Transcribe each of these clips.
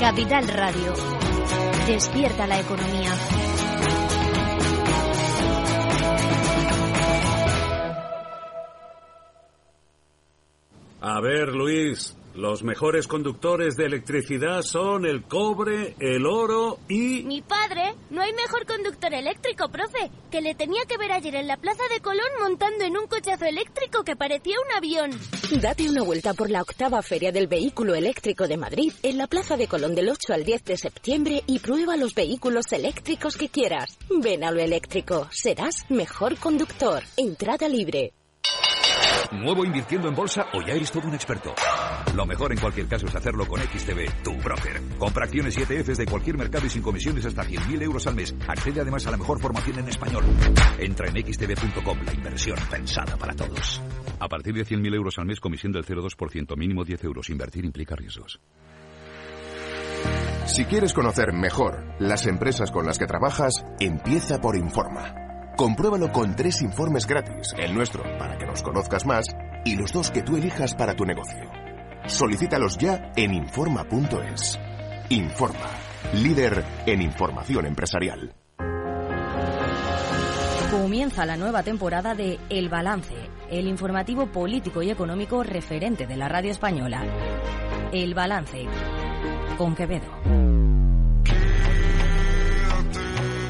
Capital Radio. Despierta la economía. A ver, Luis, los mejores conductores de electricidad son el cobre, el oro y... Mi padre, no hay mejor conductor eléctrico, profe, que le tenía que ver ayer en la Plaza de Colón montando en un cochazo eléctrico que parecía un avión. Date una vuelta por la octava Feria del Vehículo Eléctrico de Madrid en la Plaza de Colón del 8 al 10 de septiembre y prueba los vehículos eléctricos que quieras. Ven a lo eléctrico, serás mejor conductor. Entrada libre. ¿Nuevo invirtiendo en bolsa o ya eres todo un experto? Lo mejor en cualquier caso es hacerlo con XTB, tu broker. Compra acciones y ETFs de cualquier mercado y sin comisiones hasta 100.000 euros al mes. Accede además a la mejor formación en español. Entra en xtb.com, la inversión pensada para todos. A partir de 100.000 euros al mes, comisión del 0,2%, mínimo 10 euros. Invertir implica riesgos. Si quieres conocer mejor las empresas con las que trabajas, empieza por Informa. Compruébalo con tres informes gratis, el nuestro para que nos conozcas más y los dos que tú elijas para tu negocio. Solicítalos ya en Informa.es. Informa, líder en información empresarial. Comienza la nueva temporada de El Balance, el informativo político y económico referente de la radio española. El Balance, con Quevedo.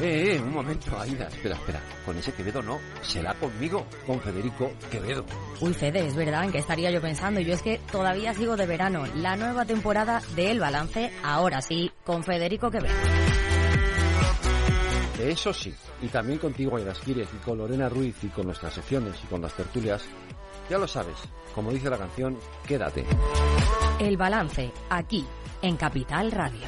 Eh, eh, un momento, Aida. Espera, espera. Con ese Quevedo no. Será conmigo, con Federico Quevedo. Uy, Fede, es verdad, ¿en qué estaría yo pensando? Yo es que todavía sigo de verano. La nueva temporada de El Balance, ahora sí, con Federico Quevedo. Eso sí. Y también contigo, Aida Esquires, y con Lorena Ruiz, y con nuestras secciones, y con las tertulias. Ya lo sabes. Como dice la canción, quédate. El Balance, aquí, en Capital Radio.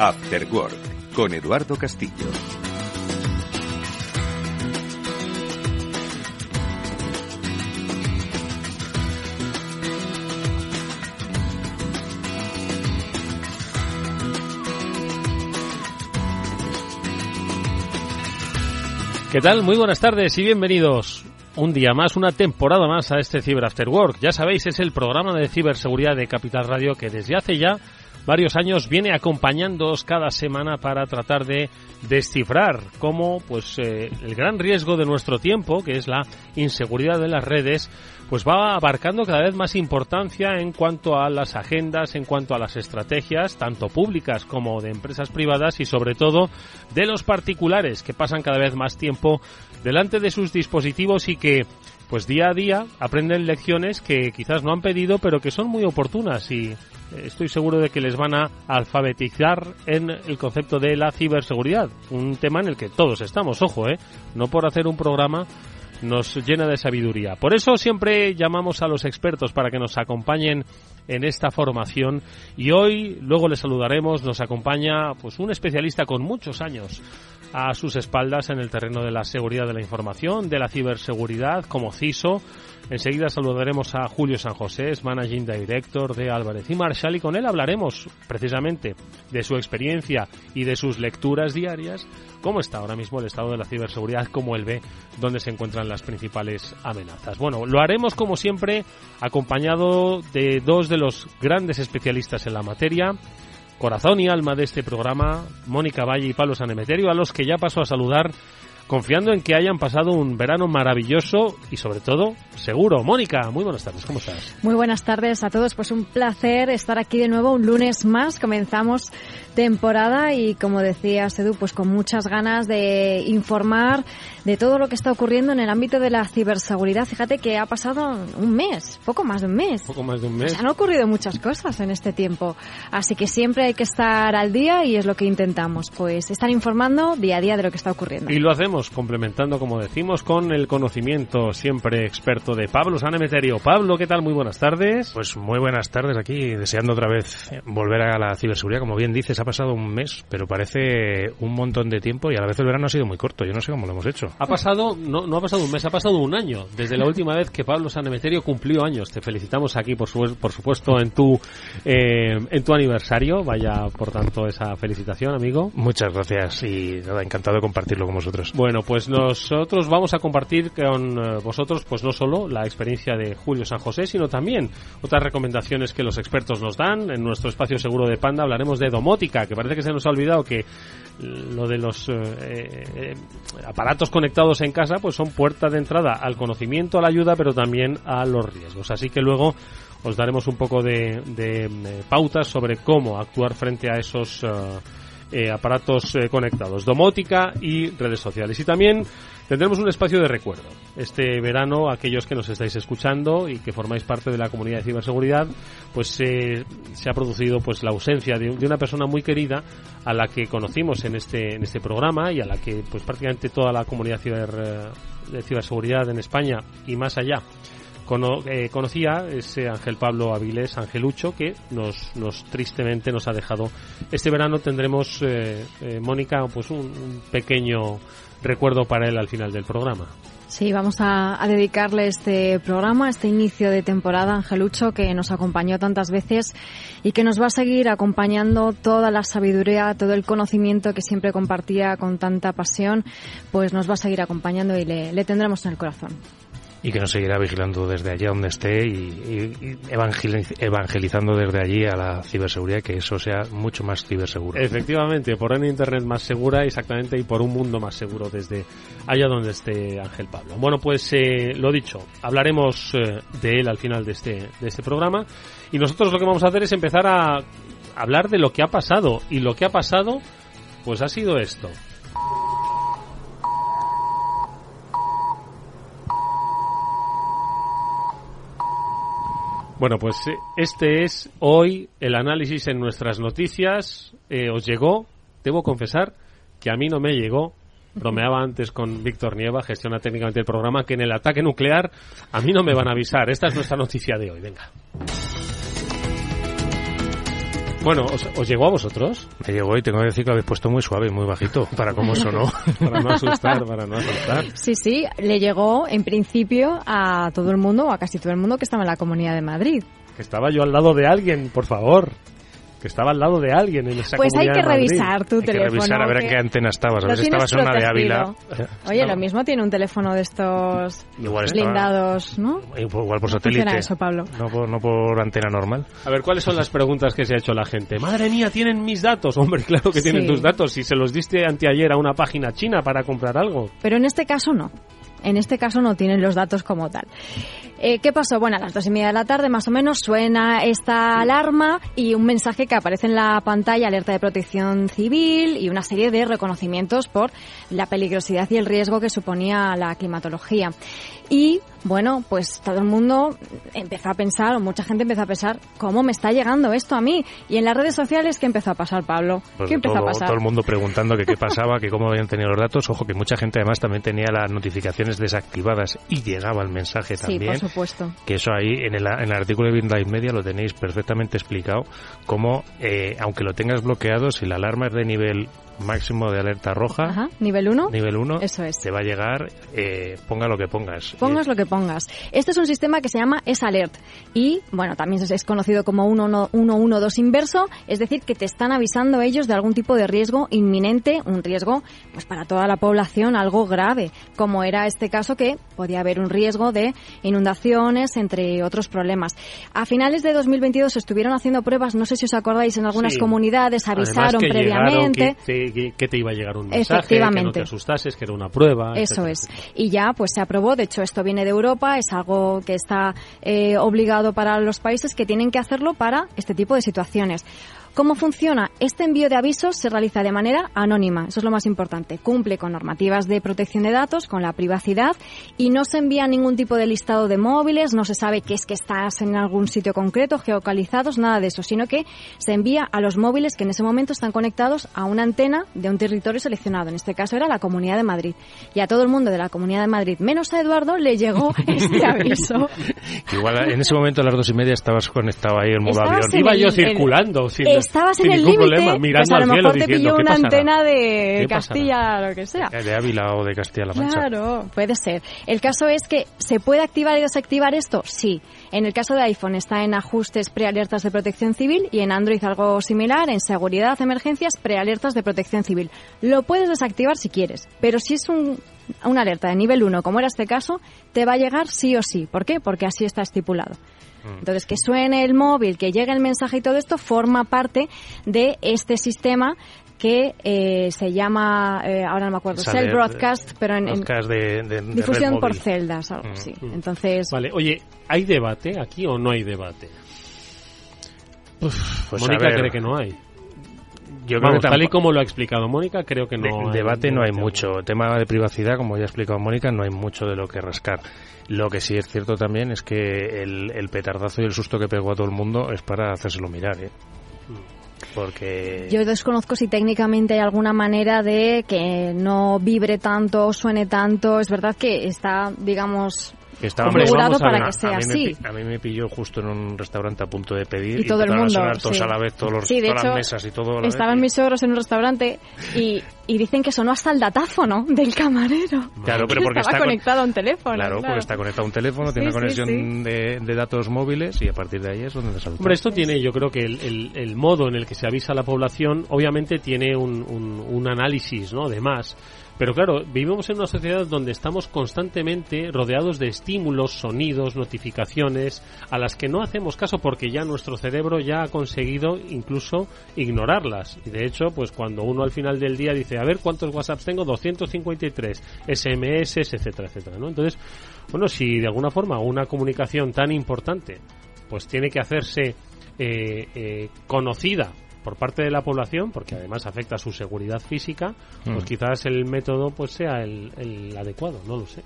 After Work con Eduardo Castillo. ¿Qué tal? Muy buenas tardes y bienvenidos un día más, una temporada más a este Cyber After Work. Ya sabéis, es el programa de ciberseguridad de Capital Radio que desde hace ya varios años viene acompañándoos cada semana para tratar de descifrar cómo pues eh, el gran riesgo de nuestro tiempo, que es la inseguridad de las redes, pues va abarcando cada vez más importancia en cuanto a las agendas, en cuanto a las estrategias, tanto públicas como de empresas privadas y sobre todo de los particulares que pasan cada vez más tiempo delante de sus dispositivos y que pues día a día aprenden lecciones que quizás no han pedido pero que son muy oportunas y estoy seguro de que les van a alfabetizar en el concepto de la ciberseguridad, un tema en el que todos estamos, ojo, ¿eh? no por hacer un programa nos llena de sabiduría. Por eso siempre llamamos a los expertos para que nos acompañen en esta formación y hoy luego les saludaremos, nos acompaña pues un especialista con muchos años a sus espaldas en el terreno de la seguridad de la información, de la ciberseguridad como CISO. Enseguida saludaremos a Julio San José, es Managing Director de Álvarez y Marshall, y con él hablaremos precisamente de su experiencia y de sus lecturas diarias, cómo está ahora mismo el estado de la ciberseguridad, cómo él ve dónde se encuentran las principales amenazas. Bueno, lo haremos como siempre acompañado de dos de los grandes especialistas en la materia, corazón y alma de este programa, Mónica Valle y Pablo Sanemeterio, a los que ya paso a saludar. Confiando en que hayan pasado un verano maravilloso y sobre todo seguro. Mónica, muy buenas tardes, ¿cómo estás? Muy buenas tardes a todos, pues un placer estar aquí de nuevo un lunes más. Comenzamos temporada y como decía Edu, pues con muchas ganas de informar de todo lo que está ocurriendo en el ámbito de la ciberseguridad. Fíjate que ha pasado un mes, poco más de un mes. Poco más de un mes. Pues han ocurrido muchas cosas en este tiempo, así que siempre hay que estar al día y es lo que intentamos, pues estar informando día a día de lo que está ocurriendo. Y lo hacemos complementando, como decimos, con el conocimiento siempre experto de Pablo Sanemeterio. Pablo, ¿qué tal? Muy buenas tardes. Pues muy buenas tardes aquí, deseando otra vez volver a la ciberseguridad. Como bien dices, ha pasado un mes, pero parece un montón de tiempo y a la vez el verano ha sido muy corto. Yo no sé cómo lo hemos hecho. Ha pasado, no, no ha pasado un mes, ha pasado un año. Desde la última vez que Pablo Sanemeterio cumplió años. Te felicitamos aquí, por, su, por supuesto, en tu, eh, en tu aniversario. Vaya, por tanto, esa felicitación, amigo. Muchas gracias y nada, encantado de compartirlo con vosotros. Bueno, pues nosotros vamos a compartir con eh, vosotros, pues no solo la experiencia de Julio San José, sino también otras recomendaciones que los expertos nos dan. En nuestro espacio seguro de Panda hablaremos de domótica, que parece que se nos ha olvidado que lo de los eh, eh, aparatos conectados en casa pues son puerta de entrada al conocimiento, a la ayuda, pero también a los riesgos. Así que luego os daremos un poco de, de, de pautas sobre cómo actuar frente a esos uh, eh, aparatos eh, conectados, domótica y redes sociales. Y también tendremos un espacio de recuerdo. Este verano, aquellos que nos estáis escuchando y que formáis parte de la comunidad de ciberseguridad, pues eh, se ha producido pues la ausencia de, de, una persona muy querida a la que conocimos en este en este programa y a la que pues prácticamente toda la comunidad ciber, de ciberseguridad en España y más allá Eh, conocía ese Ángel Pablo Avilés, Angelucho, que nos, nos tristemente nos ha dejado. Este verano tendremos, eh, eh, Mónica, pues un, pequeño recuerdo para él al final del programa. Sí, vamos a, a, dedicarle este programa, este inicio de temporada, Angelucho, que nos acompañó tantas veces y que nos va a seguir acompañando toda la sabiduría, todo el conocimiento que siempre compartía con tanta pasión, pues nos va a seguir acompañando y le, le tendremos en el corazón y que nos seguirá vigilando desde allí donde esté y, y evangelizando desde allí a la ciberseguridad, que eso sea mucho más ciberseguro. Efectivamente, por una Internet más segura, exactamente, y por un mundo más seguro desde allá donde esté Ángel Pablo. Bueno, pues eh, lo dicho, hablaremos eh, de él al final de este, de este programa y nosotros lo que vamos a hacer es empezar a hablar de lo que ha pasado y lo que ha pasado pues ha sido esto. Bueno, pues este es hoy el análisis en nuestras noticias. Eh, os llegó, debo confesar que a mí no me llegó. Bromeaba antes con Víctor Nieva, gestiona técnicamente el programa, que en el ataque nuclear a mí no me van a avisar. Esta es nuestra noticia de hoy. Venga. Bueno, ¿os, ¿os, llegó a vosotros? Me llegó y tengo que decir que lo habéis puesto muy suave y muy bajito para cómo sonó. para no asustar, para no asustar. Sí, sí, le llegó en principio a todo el mundo, o a casi todo el mundo que estaba en la Comunidad de Madrid. Que estaba yo al lado de alguien, por favor que estaba al lado de alguien en esa Pues hay que revisar tu hay teléfono. Que revisar a ver en qué antena estabas, a ver si estabas en una de Ávila. Oye, lo mismo tiene un teléfono de estos Igual blindados, ¿no? Igual por satélite. eso, Pablo? No por, no por antena normal. A ver, ¿cuáles son las preguntas que se ha hecho la gente? Madre mía, tienen mis datos. Hombre, claro que tienen Sí. tus datos. Si se los diste anteayer a una página china para comprar algo. Pero en este caso no. En este caso no tienen los datos como tal. Eh, ¿Qué pasó? Bueno, a las dos y media de la tarde más o menos suena esta alarma y un mensaje que aparece en la pantalla, alerta de protección civil y una serie de reconocimientos por la peligrosidad y el riesgo que suponía la climatología. Y bueno, pues todo el mundo empezó a pensar, o mucha gente empezó a pensar, ¿cómo me está llegando esto a mí? Y en las redes sociales, ¿qué empezó a pasar, Pablo? Pues ¿Qué empezó todo, a pasar? todo el mundo preguntando que qué pasaba, que cómo habían tenido los datos. Ojo, que mucha gente además también tenía las notificaciones desactivadas y llegaba el mensaje también. Supuesto. Que eso ahí en el, en el artículo de Live Media lo tenéis perfectamente explicado. Cómo, eh, aunque lo tengas bloqueado, si la alarma es de nivel máximo de alerta roja, Ajá, nivel 1. nivel 1, Eso es. te va a llegar, eh, ponga lo que pongas. Pongas lo que pongas. Este es un sistema que se llama S-Alert y, bueno, también es conocido como 112 inverso, es decir, que te están avisando ellos de algún tipo de riesgo inminente, un riesgo pues para toda la población, algo grave, como era este caso que podía haber un riesgo de inundaciones, entre otros problemas. A finales de 2022 estuvieron haciendo pruebas, no sé si os acordáis, en algunas Sí. comunidades Además avisaron que previamente. Que, que te iba a llegar un mensaje, que no te asustases, que era una prueba. Eso es. Y ya pues se aprobó, de hecho esto viene de Europa, es algo que está eh, obligado para los países que tienen que hacerlo para este tipo de situaciones. ¿Cómo funciona? Este envío de avisos se realiza de manera anónima, eso es lo más importante. Cumple con normativas de protección de datos, con la privacidad y no se envía ningún tipo de listado de móviles, no se sabe que es que estás en algún sitio concreto, geocalizados, nada de eso, sino que se envía a los móviles que en ese momento están conectados a una antena de un territorio seleccionado. En este caso era la Comunidad de Madrid. Y a todo el mundo de la Comunidad de Madrid, menos a Eduardo, le llegó este aviso. Igual en ese momento a las dos y media estabas conectado ahí en modo avión. Iba yo circulando. Sin estabas en el límite, pues a lo mejor te pilló una antena de Castilla, lo que sea. De Ávila o de Castilla-La Mancha. Claro, puede ser. El caso es que, ¿se puede activar y desactivar esto? Sí. En el caso de iPhone está en ajustes prealertas de protección civil y en Android algo similar, en seguridad, emergencias, prealertas de protección civil. Lo puedes desactivar si quieres, pero si es un, una alerta de nivel 1, como era este caso, te va a llegar sí o sí. ¿Por qué? Porque así está estipulado. Mm. Entonces, que suene el móvil, que llegue el mensaje y todo esto forma parte de este sistema que eh, se llama, eh, ahora no me acuerdo, Cell Broadcast, pero en, difusión por celdas, algo mm. así. Entonces, vale, oye, ¿hay debate aquí o no hay debate? pues Mónica cree que no hay. Yo creo que tal y como lo ha explicado Mónica, creo que no. debate no hay mucho. Tema de privacidad, como ya ha explicado Mónica, no hay mucho de lo que rascar. Lo que sí es cierto también es que el, petardazo y el susto que pegó a todo el mundo es para hacérselo mirar, ¿eh? Porque... Yo desconozco si técnicamente hay alguna manera de que no vibre tanto, suene tanto. Es verdad que está, digamos, configurado para que sea así. a mí me pilló justo en un restaurante a punto de pedir y, todo el mundo a todos a la vez, todos los, todas las mesas y todo. estaban mis suegros en un restaurante y, y, dicen que sonó hasta el datáfono del camarero. Claro, pero porque estaba está conectado a un teléfono. Claro, porque está conectado a un teléfono, tiene una conexión de, de, datos móviles y a partir de ahí es donde se Hombre, esto tiene, yo creo que el, el, el, modo en el que se avisa a la población, obviamente tiene un, un, un análisis, ¿no? De más pero claro, vivimos en una sociedad donde estamos constantemente rodeados de estímulos, sonidos, notificaciones, a las que no hacemos caso porque ya nuestro cerebro ya ha conseguido incluso ignorarlas. Y de hecho, pues cuando uno al final del día dice, a ver cuántos WhatsApps tengo, 253, SMS, etcétera, etcétera, ¿no? Entonces, bueno, si de alguna forma una comunicación tan importante, pues tiene que hacerse eh, eh, conocida por parte de la población, porque además afecta a su seguridad física, pues mm. quizás el método pues sea el, adecuado, no lo sé.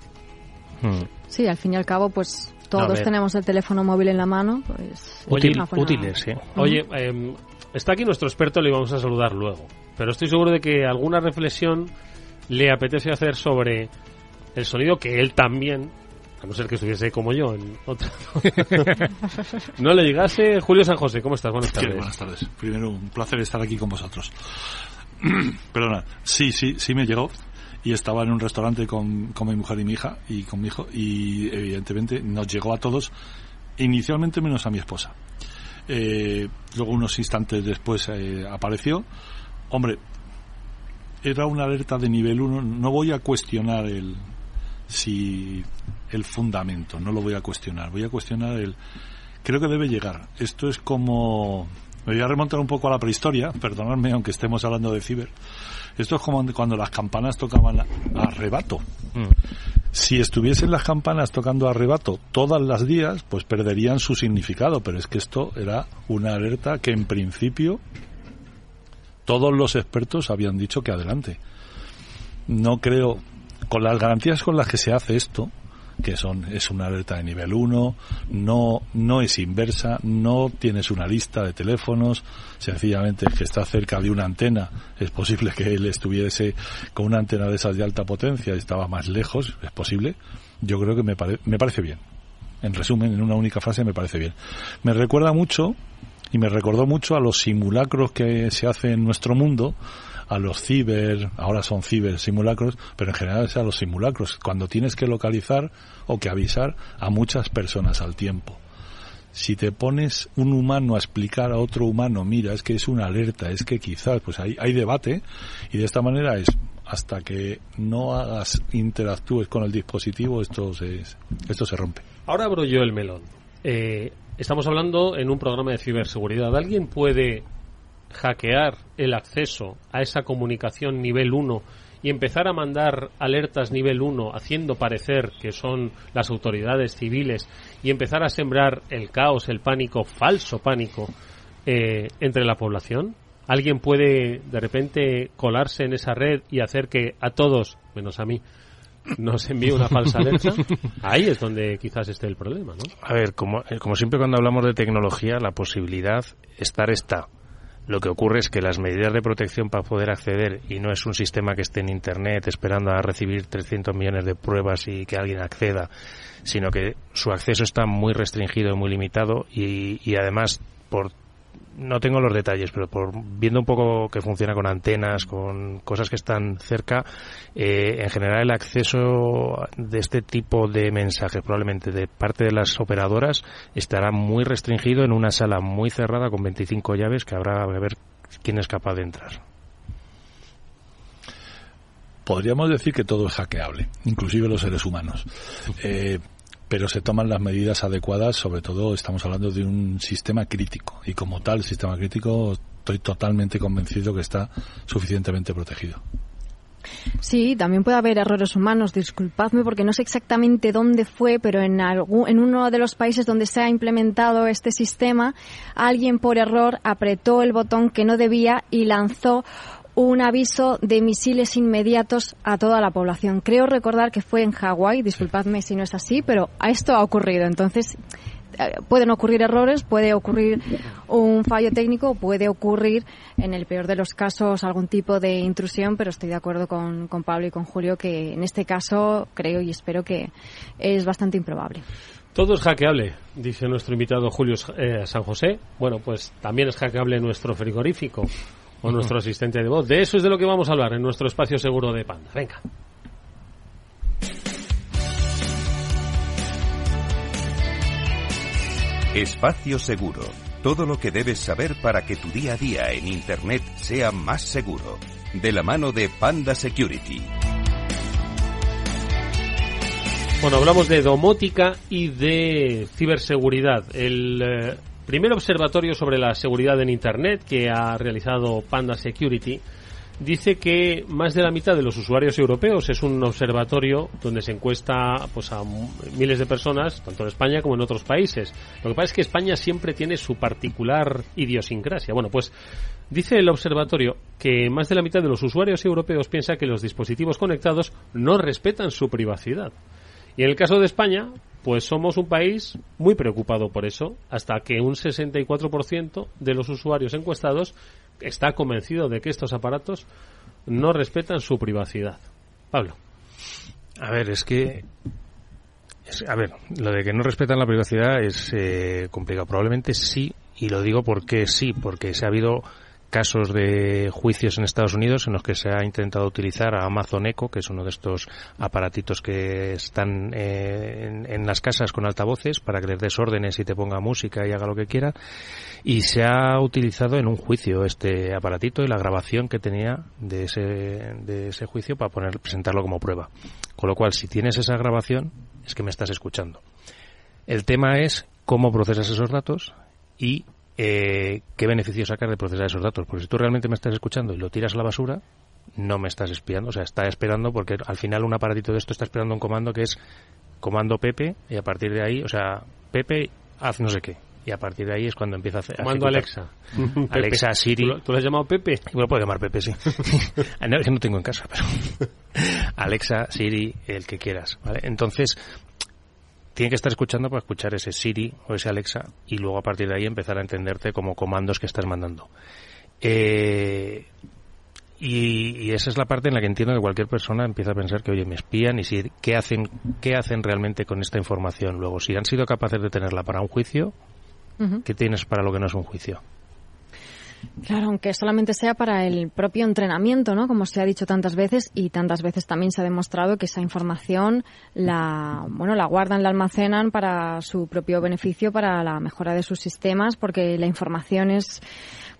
Mm. Sí, al fin y al cabo, pues todos tenemos el teléfono móvil en la mano. Pues, útiles, sí. Oye, em, está aquí nuestro experto, le vamos a saludar luego, pero estoy seguro de que alguna reflexión le apetece hacer sobre el sonido que él también a no ser que estuviese como yo en otra. no le llegase. Julio San José, ¿cómo estás? Buenas tardes. buenas tardes. Primero, un placer estar aquí con vosotros. Perdona, sí, sí, sí me llegó. Y estaba en un restaurante con, con mi mujer y mi hija y con mi hijo. Y evidentemente nos llegó a todos, inicialmente menos a mi esposa. Eh, luego, unos instantes después, eh, apareció. Hombre, era una alerta de nivel 1. No voy a cuestionar el, si el fundamento, no lo voy a cuestionar, voy a cuestionar el... Creo que debe llegar. Esto es como... Me voy a remontar un poco a la prehistoria, perdonadme aunque estemos hablando de ciber. Esto es como cuando las campanas tocaban a rebato. Mm. Si estuviesen las campanas tocando a rebato todas las días, pues perderían su significado. Pero es que esto era una alerta que en principio todos los expertos habían dicho que adelante. No creo, con las garantías con las que se hace esto, que son es una alerta de nivel 1, no no es inversa, no tienes una lista de teléfonos, sencillamente que está cerca de una antena, es posible que él estuviese con una antena de esas de alta potencia y estaba más lejos, es posible. Yo creo que me, me parece bien. En resumen, en una única frase me parece bien. Me recuerda mucho y me recordó mucho a los simulacros que se hacen en nuestro mundo a los ciber, ahora son ciber simulacros, pero en general es a los simulacros, cuando tienes que localizar o que avisar a muchas personas al tiempo. Si te pones un humano a explicar a otro humano, mira, es que es una alerta, es que quizás, pues hay, hay debate y de esta manera es hasta que no hagas interactúes con el dispositivo esto se, esto se rompe. Ahora abro yo el melón. Eh, estamos hablando en un programa de ciberseguridad. ¿Alguien puede hackear el acceso a esa comunicación nivel 1 y empezar a mandar alertas nivel 1 haciendo parecer que son las autoridades civiles y empezar a sembrar el caos, el pánico, falso pánico eh, entre la población? ¿Alguien puede de repente colarse en esa red y hacer que a todos, menos a mí, nos envíe una falsa alerta? Ahí es donde quizás esté el problema, ¿no? A ver, como, eh, como siempre cuando hablamos de tecnología, la posibilidad estar está. Lo que ocurre es que las medidas de protección para poder acceder, y no es un sistema que esté en Internet esperando a recibir 300 millones de pruebas y que alguien acceda, sino que su acceso está muy restringido y muy limitado y, y además por no tengo los detalles, pero por viendo un poco que funciona con antenas, con cosas que están cerca, eh, en general el acceso de este tipo de mensajes, probablemente de parte de las operadoras, estará muy restringido en una sala muy cerrada con 25 llaves que habrá que ver quién es capaz de entrar. Podríamos decir que todo es hackeable, inclusive los seres humanos. Eh, pero se toman las medidas adecuadas, sobre todo estamos hablando de un sistema crítico y como tal sistema crítico estoy totalmente convencido que está suficientemente protegido. Sí, también puede haber errores humanos. Disculpadme porque no sé exactamente dónde fue, pero en, algún, en uno de los países donde se ha implementado este sistema, alguien por error apretó el botón que no debía y lanzó un aviso de misiles inmediatos a toda la población. Creo recordar que fue en Hawái, disculpadme si no es así, pero esto ha ocurrido. Entonces, eh, pueden ocurrir errores, puede ocurrir un fallo técnico, puede ocurrir, en el peor de los casos, algún tipo de intrusión, pero estoy de acuerdo con, con Pablo y con Julio que en este caso creo y espero que es bastante improbable. Todo es hackeable, dice nuestro invitado Julio eh, San José. Bueno, pues también es hackeable nuestro frigorífico o nuestro asistente de voz. De eso es de lo que vamos a hablar en nuestro espacio seguro de Panda. Venga. Espacio Seguro. Todo lo que debes saber para que tu día a día en Internet sea más seguro. De la mano de Panda Security. Bueno, hablamos de domótica y de ciberseguridad. El eh, primer observatorio sobre la seguridad en Internet que ha realizado Panda Security dice que más de la mitad de los usuarios europeos es un observatorio donde se encuesta pues a miles de personas, tanto en España como en otros países. Lo que pasa es que España siempre tiene su particular idiosincrasia. Bueno, pues dice el observatorio que más de la mitad de los usuarios europeos piensa que los dispositivos conectados no respetan su privacidad. Y en el caso de España, pues somos un país muy preocupado por eso, hasta que un 64% de los usuarios encuestados está convencido de que estos aparatos no respetan su privacidad. Pablo. A ver, es que a ver, lo de que no respetan la privacidad es eh, complicado. Probablemente sí, y lo digo porque sí, porque se ha habido casos de juicios en Estados Unidos en los que se ha intentado utilizar a Amazon Echo, que es uno de estos aparatitos que están eh, en, las casas con altavoces para que les des órdenes y te ponga música y haga lo que quiera. Y se ha utilizado en un juicio este aparatito y la grabación que tenía de ese, de ese juicio para poner, presentarlo como prueba. Con lo cual, si tienes esa grabación, es que me estás escuchando. El tema es cómo procesas esos datos y eh, ¿qué beneficio sacar de procesar esos datos? Porque si tú realmente me estás escuchando y lo tiras a la basura, no me estás espiando. O sea, está esperando porque al final un aparatito de esto está esperando un comando que es comando Pepe y a partir de ahí, o sea, Pepe, haz no sé qué. Y a partir de ahí es cuando empieza a hacer. Comando Alexa. Alexa, Siri. ¿Tú lo, has llamado Pepe? Me puedo llamar Pepe, sí. no, es que no tengo en casa, pero. Alexa, Siri, el que quieras, ¿vale? Entonces, tiene que estar escuchando para escuchar ese Siri o ese Alexa y luego a partir de ahí empezar a entenderte como comandos que estás mandando. Eh, y, esa es la parte en la que entiendo que cualquier persona empieza a pensar que, oye, me espían y si, ¿qué hacen, qué hacen realmente con esta información luego? Si han sido capaces de tenerla para un juicio, ¿qué tienes para lo que no es un juicio? Claro, aunque solamente sea para el propio entrenamiento, ¿no? Como se ha dicho tantas veces y tantas veces también se ha demostrado que esa información la, bueno, la guardan, la almacenan para su propio beneficio, para la mejora de sus sistemas, porque la información es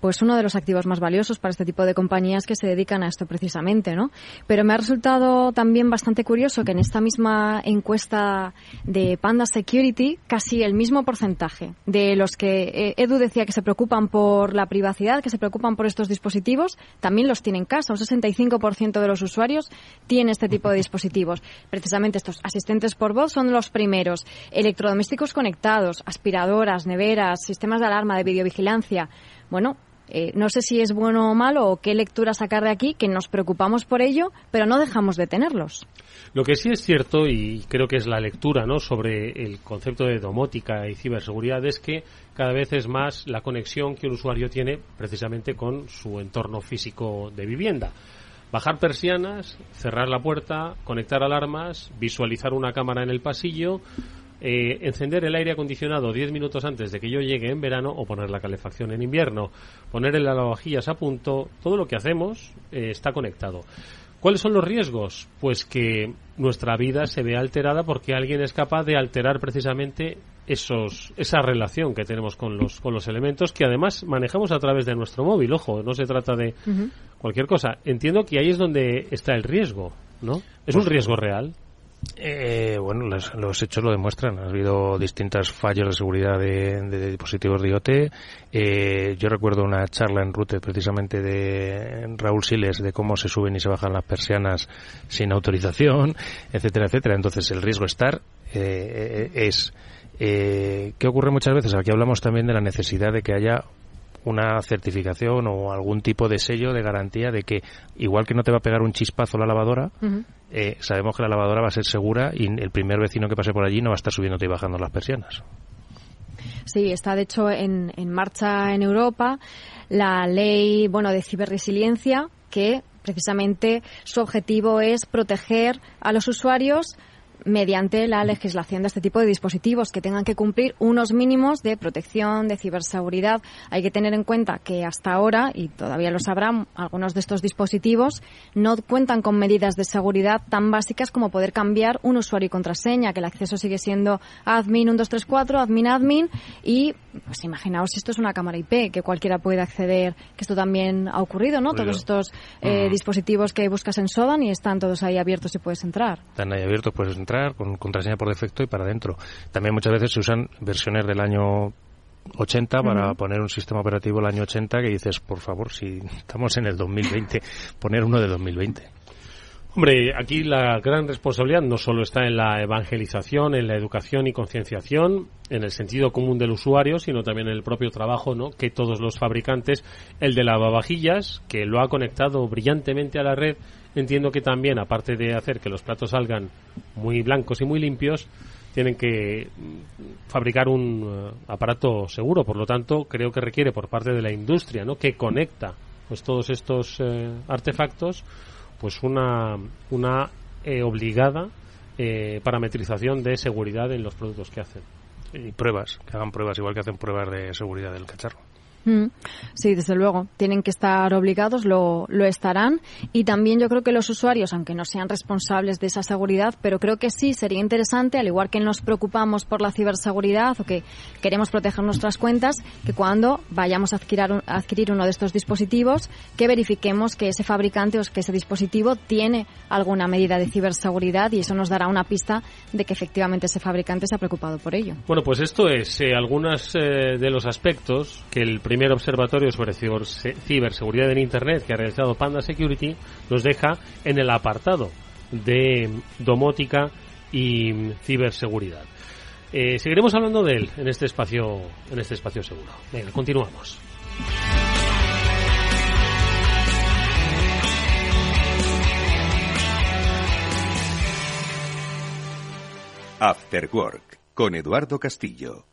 pues uno de los activos más valiosos para este tipo de compañías que se dedican a esto precisamente, ¿no? Pero me ha resultado también bastante curioso que en esta misma encuesta de Panda Security casi el mismo porcentaje de los que eh, Edu decía que se preocupan por la privacidad que se preocupan por estos dispositivos también los tiene en casa. Un 65% de los usuarios tiene este tipo de dispositivos. Precisamente estos asistentes por voz son los primeros. Electrodomésticos conectados, aspiradoras, neveras, sistemas de alarma, de videovigilancia. Bueno, eh, no sé si es bueno o malo o qué lectura sacar de aquí, que nos preocupamos por ello, pero no dejamos de tenerlos. Lo que sí es cierto, y creo que es la lectura ¿no? sobre el concepto de domótica y ciberseguridad, es que cada vez es más la conexión que un usuario tiene precisamente con su entorno físico de vivienda. Bajar persianas, cerrar la puerta, conectar alarmas, visualizar una cámara en el pasillo, eh, encender el aire acondicionado 10 minutos antes de que yo llegue en verano o poner la calefacción en invierno, poner el lavavajillas a punto, todo lo que hacemos eh, está conectado. ¿Cuáles son los riesgos? Pues que nuestra vida se vea alterada porque alguien es capaz de alterar precisamente esos, esa relación que tenemos con los, con los elementos que además manejamos a través de nuestro móvil. Ojo, no se trata de cualquier cosa. Entiendo que ahí es donde está el riesgo, ¿no? ¿Es un riesgo real? Eh, bueno, los hechos lo demuestran. Ha habido distintos fallos de seguridad de, dispositivos de IoT. Eh, yo recuerdo una charla en Rute precisamente de Raúl Siles de cómo se suben y se bajan las persianas sin autorización, etcétera, etcétera. Entonces el riesgo estar eh, es eh, ¿Qué ocurre muchas veces? Aquí hablamos también de la necesidad de que haya una certificación o algún tipo de sello de garantía de que igual que no te va a pegar un chispazo la lavadora, eh, sabemos que la lavadora va a ser segura y el primer vecino que pase por allí no va a estar subiéndote y bajando las persianas. Sí, está de hecho en, en marcha en Europa la ley bueno de ciberresiliencia que precisamente su objetivo es proteger a los usuarios mediante la legislación de este tipo de dispositivos que tengan que cumplir unos mínimos de protección, de ciberseguridad. Hay que tener en cuenta que hasta ahora, y todavía lo sabrán, algunos de estos dispositivos no cuentan con medidas de seguridad tan básicas como poder cambiar un usuario y contraseña, que el acceso sigue siendo admin 1234, admin admin, y pues imaginaos si esto es una cámara IP, que cualquiera puede acceder, que esto también ha ocurrido, ¿no? Todos estos eh, dispositivos que buscas en Sodan y están todos ahí abiertos y puedes entrar. Están ahí abiertos, puedes entrar con contraseña por defecto y para adentro. También muchas veces se usan versiones del año 80 para poner un sistema operativo el año 80 que dices, por favor, si estamos en el 2020, poner uno de 2020. Hombre, aquí la gran responsabilidad no solo está en la evangelización, en la educación y concienciación, en el sentido común del usuario, sino también en el propio trabajo, ¿no? Que todos los fabricantes, el de lavavajillas, que lo ha conectado brillantemente a la red, entiendo que también, aparte de hacer que los platos salgan muy blancos y muy limpios, tienen que mm, fabricar un eh, aparato seguro. Por lo tanto, creo que requiere por parte de la industria, ¿no? Que conecta pues todos estos eh, artefactos pues una, una eh, obligada eh, parametrización de seguridad en los productos que hacen. Y pruebas, que hagan pruebas, igual que hacen pruebas de seguridad del cacharro. Mm. Sí, desde luego. Tienen que estar obligados, lo, lo estarán. Y también yo creo que los usuarios, aunque no sean responsables de esa seguridad, pero creo que sí sería interesante, al igual que nos preocupamos por la ciberseguridad o que queremos proteger nuestras cuentas, que cuando vayamos a adquirir, a adquirir uno de estos dispositivos, que verifiquemos que ese fabricante o que ese dispositivo tiene alguna medida de ciberseguridad y eso nos dará una pista de que efectivamente ese fabricante se ha preocupado por ello. Bueno, pues esto es eh, algunos eh, de los aspectos que el primer observatorio sobre ciberseguridad en Internet que ha realizado Panda Security nos deja en el apartado de domótica y ciberseguridad. Eh, seguiremos hablando de él en este espacio, en este espacio seguro. Venga, continuamos. After Work con Eduardo Castillo.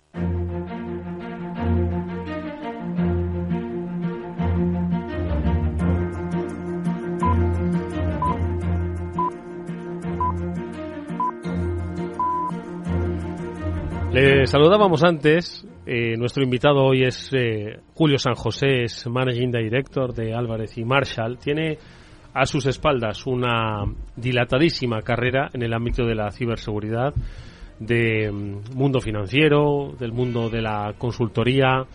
Le saludábamos antes. eh, nuestro invitado hoy es eh, Julio San José, es Managing Director de Álvarez y Marshall. Tiene a sus espaldas una dilatadísima carrera en el ámbito de la ciberseguridad, del mundo financiero, del mundo de la consultoría,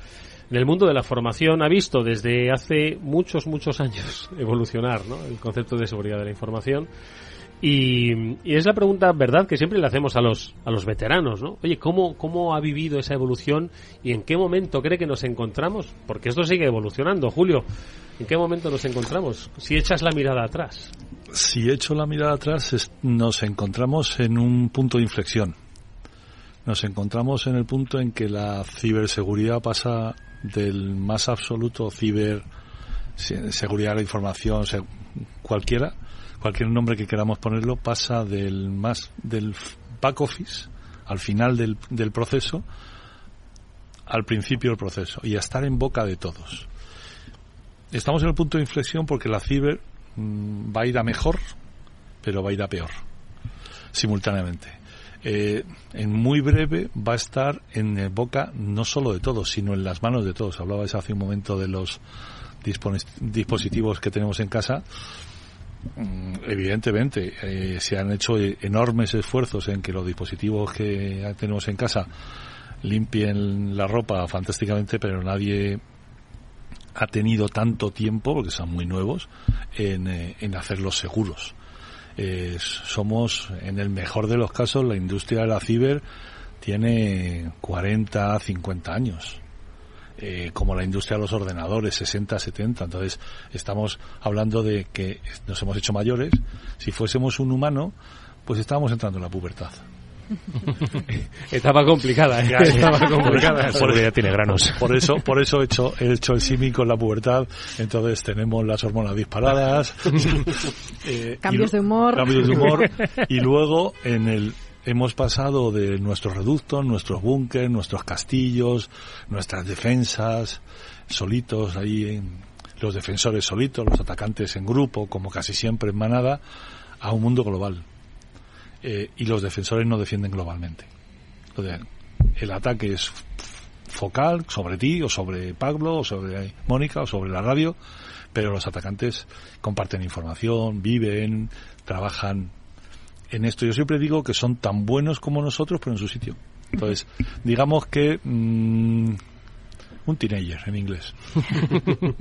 en el mundo de la formación. Ha visto desde hace muchos, muchos años evolucionar el concepto de seguridad de la información. Y, es la pregunta, ¿verdad?, que siempre le hacemos a los, a los veteranos, ¿no? Oye, ¿cómo, ¿cómo ha vivido esa evolución y en qué momento cree que nos encontramos? Porque esto sigue evolucionando, Julio. ¿En qué momento nos encontramos? Si echas la mirada atrás. Si echo la mirada atrás, es, nos encontramos en un punto de inflexión. Nos encontramos en el punto en que la ciberseguridad pasa del más absoluto ciber seguridad de la información, cualquiera, cualquier nombre que queramos ponerlo, pasa del más del back office al final del, del proceso al principio del proceso y a estar en boca de todos. Estamos en el punto de inflexión porque la ciber mmm, va a ir a mejor, pero va a ir a peor, simultáneamente. Eh, en muy breve va a estar en boca no solo de todos, sino en las manos de todos. Hablabais hace un momento de los dispositivos que tenemos en casa. Mm, evidentemente, eh, se han hecho enormes esfuerzos en que los dispositivos que tenemos en casa limpien la ropa fantásticamente, pero nadie ha tenido tanto tiempo, porque son muy nuevos, en, eh, en hacerlos seguros. Eh, somos, en el mejor de los casos, la industria de la ciber tiene 40, 50 años. Eh, como la industria de los ordenadores, 60, 70. Entonces, estamos hablando de que nos hemos hecho mayores. Si fuésemos un humano, pues estábamos entrando en la pubertad. Etapa complicada, ¿eh? Etapa complicada. Seguridad tiene granos. Por eso, por eso he hecho, he hecho el símil con la pubertad. Entonces tenemos las hormonas disparadas. eh, cambios de humor. Cambios de humor. Y luego en el, hemos pasado de nuestros reductos, nuestros búnkers, nuestros castillos, nuestras defensas, solitos ahí, los defensores solitos, los atacantes en grupo, como casi siempre en manada, a un mundo global. Eh, y los defensores no defienden globalmente. Entonces, el ataque es focal sobre ti o sobre Pablo o sobre Mónica o sobre la radio, pero los atacantes comparten información, viven, trabajan en esto. Yo siempre digo que son tan buenos como nosotros, pero en su sitio. Entonces, digamos que mmm, un teenager en inglés.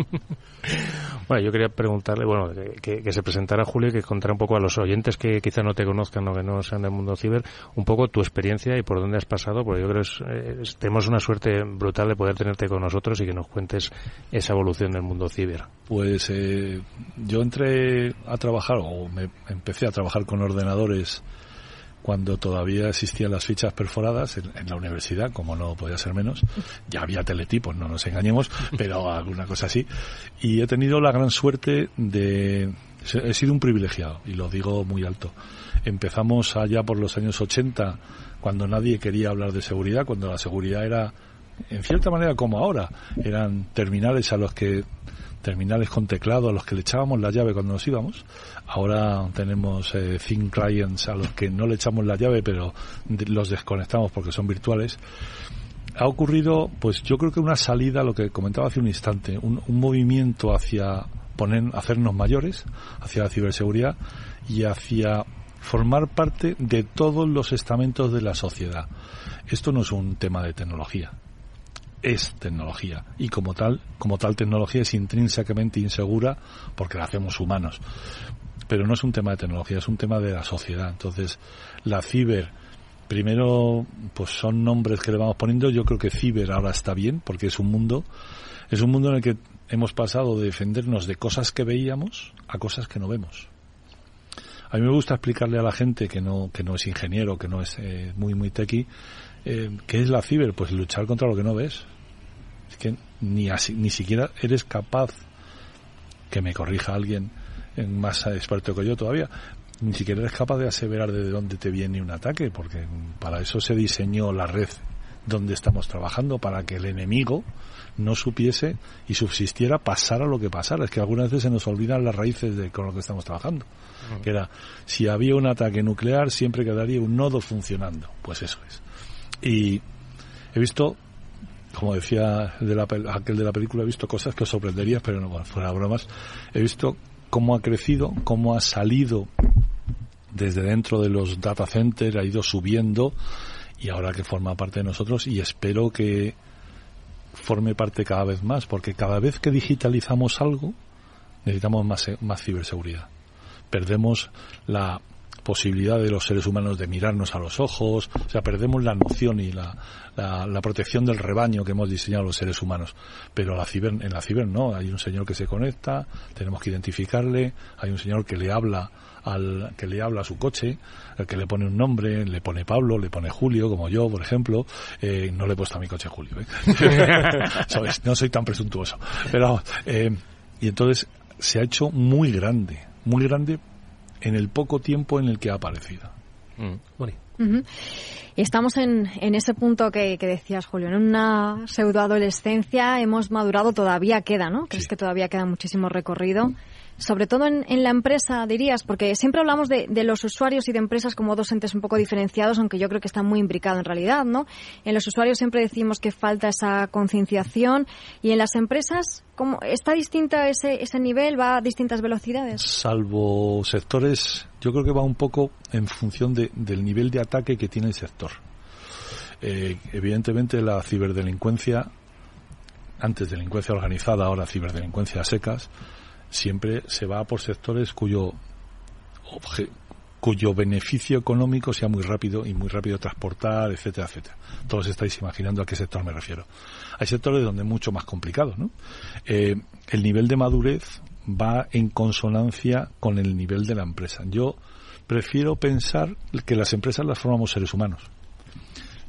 bueno, yo quería preguntarle, bueno, que, que, se presentara Julio y que contara un poco a los oyentes que quizá no te conozcan o que no sean del mundo ciber, un poco tu experiencia y por dónde has pasado, porque yo creo que es, tenemos una suerte brutal de poder tenerte con nosotros y que nos cuentes esa evolución del mundo ciber. Pues eh, yo entré a trabajar, o me empecé a trabajar con ordenadores cuando todavía existían las fichas perforadas en, en, la universidad, como no podía ser menos. Ya había teletipos, no nos engañemos, pero alguna cosa así. Y he tenido la gran suerte de... He sido un privilegiado, y lo digo muy alto. Empezamos allá por los años 80, cuando nadie quería hablar de seguridad, cuando la seguridad era, en cierta manera como ahora, eran terminales a los que terminales con teclado a los que le echábamos la llave cuando nos íbamos. Ahora tenemos eh, thin clients a los que no le echamos la llave, pero los desconectamos porque son virtuales. Ha ocurrido, pues yo creo que una salida, lo que comentaba hace un instante, un, un movimiento hacia poner, hacernos mayores, hacia la ciberseguridad y hacia formar parte de todos los estamentos de la sociedad. Esto no es un tema de tecnología, es tecnología y como tal, como tal tecnología es intrínsecamente insegura porque la hacemos humanos. Pero no es un tema de tecnología, es un tema de la sociedad. Entonces, la ciber, primero, pues son nombres que le vamos poniendo. Yo creo que ciber ahora está bien porque es un mundo, es un mundo en el que hemos pasado de defendernos de cosas que veíamos a cosas que no vemos. A mí me gusta explicarle a la gente que no, que no es ingeniero, que no es eh, muy, muy tequi, eh, ¿qué es la ciber? Pues luchar contra lo que no ves. Es que ni, así, ni siquiera eres capaz, que me corrija alguien más experto que yo todavía, ni siquiera eres capaz de aseverar de dónde te viene un ataque, porque para eso se diseñó la red donde estamos trabajando, para que el enemigo no supiese y subsistiera pasara lo que pasara. Es que algunas veces se nos olvidan las raíces de con lo que estamos trabajando. Que era, si había un ataque nuclear, siempre quedaría un nodo funcionando. Pues eso es. Y he visto, como decía aquel de la película, he visto cosas que os sorprenderían, pero no, bueno, fuera bromas. He visto cómo ha crecido, cómo ha salido desde dentro de los data centers, ha ido subiendo y ahora que forma parte de nosotros y espero que forme parte cada vez más, porque cada vez que digitalizamos algo necesitamos más, más ciberseguridad. Perdemos la posibilidad de los seres humanos de mirarnos a los ojos, o sea, perdemos la noción y la, la, protección del rebaño que hemos diseñado los seres humanos. Pero la ciber, en la ciber no, hay un señor que se conecta, tenemos que identificarle, hay un señor que le habla al que le habla a su coche, el que le pone un nombre, le pone Pablo, le pone Julio, como yo, por ejemplo. Eh, no le he puesto a mi coche Julio, ¿eh? No soy tan presuntuoso. Pero, eh, y entonces se ha hecho muy grande, muy grande en el poco tiempo en el que ha aparecido. Mm. Y estamos en, en ese punto que, decías, Julio, en una pseudoadolescencia hemos madurado, todavía queda, ¿no? ¿Crees que todavía queda muchísimo recorrido? Sobre todo en, la empresa, dirías, porque siempre hablamos de, los usuarios y de empresas como dos entes un poco diferenciados, aunque yo creo que están muy imbricados en realidad, ¿no? En los usuarios siempre decimos que falta esa concienciación y en las empresas, ¿cómo, ¿está distinta ese, ese nivel? ¿Va a distintas velocidades? Salvo sectores, yo creo que va un poco en función del nivel de ataque que tiene el sector. Eh, evidentemente la ciberdelincuencia, antes delincuencia organizada, ahora ciberdelincuencia a secas, siempre se va por sectores cuyo cuyo beneficio económico sea muy rápido y muy rápido transportar, etcétera, etcétera. Todos estáis imaginando a qué sector me refiero. Hay sectores donde es mucho más complicado, ¿no? Eh, el nivel de madurez va en consonancia con el nivel de la empresa. Yo prefiero pensar que las empresas las formamos seres humanos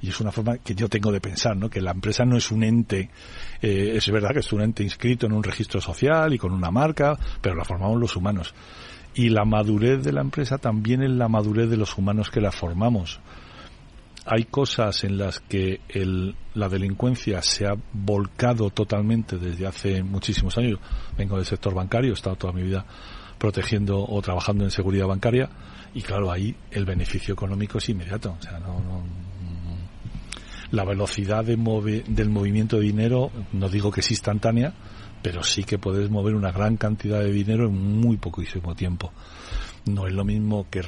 y es una forma que yo tengo de pensar, ¿no? Que la empresa no es un ente, eh, es verdad que es un ente inscrito en un registro social y con una marca, pero la formamos los humanos. Y la madurez de la empresa también es la madurez de los humanos que la formamos. Hay cosas en las que el, la delincuencia se ha volcado totalmente desde hace muchísimos años. Vengo del sector bancario, he estado toda mi vida protegiendo o trabajando en seguridad bancaria y claro, ahí el beneficio económico es inmediato. O sea, no, no la velocidad de del movimiento de dinero, no digo que es instantánea, pero sí que puedes mover una gran cantidad de dinero en muy poquísimo tiempo. No es lo mismo que,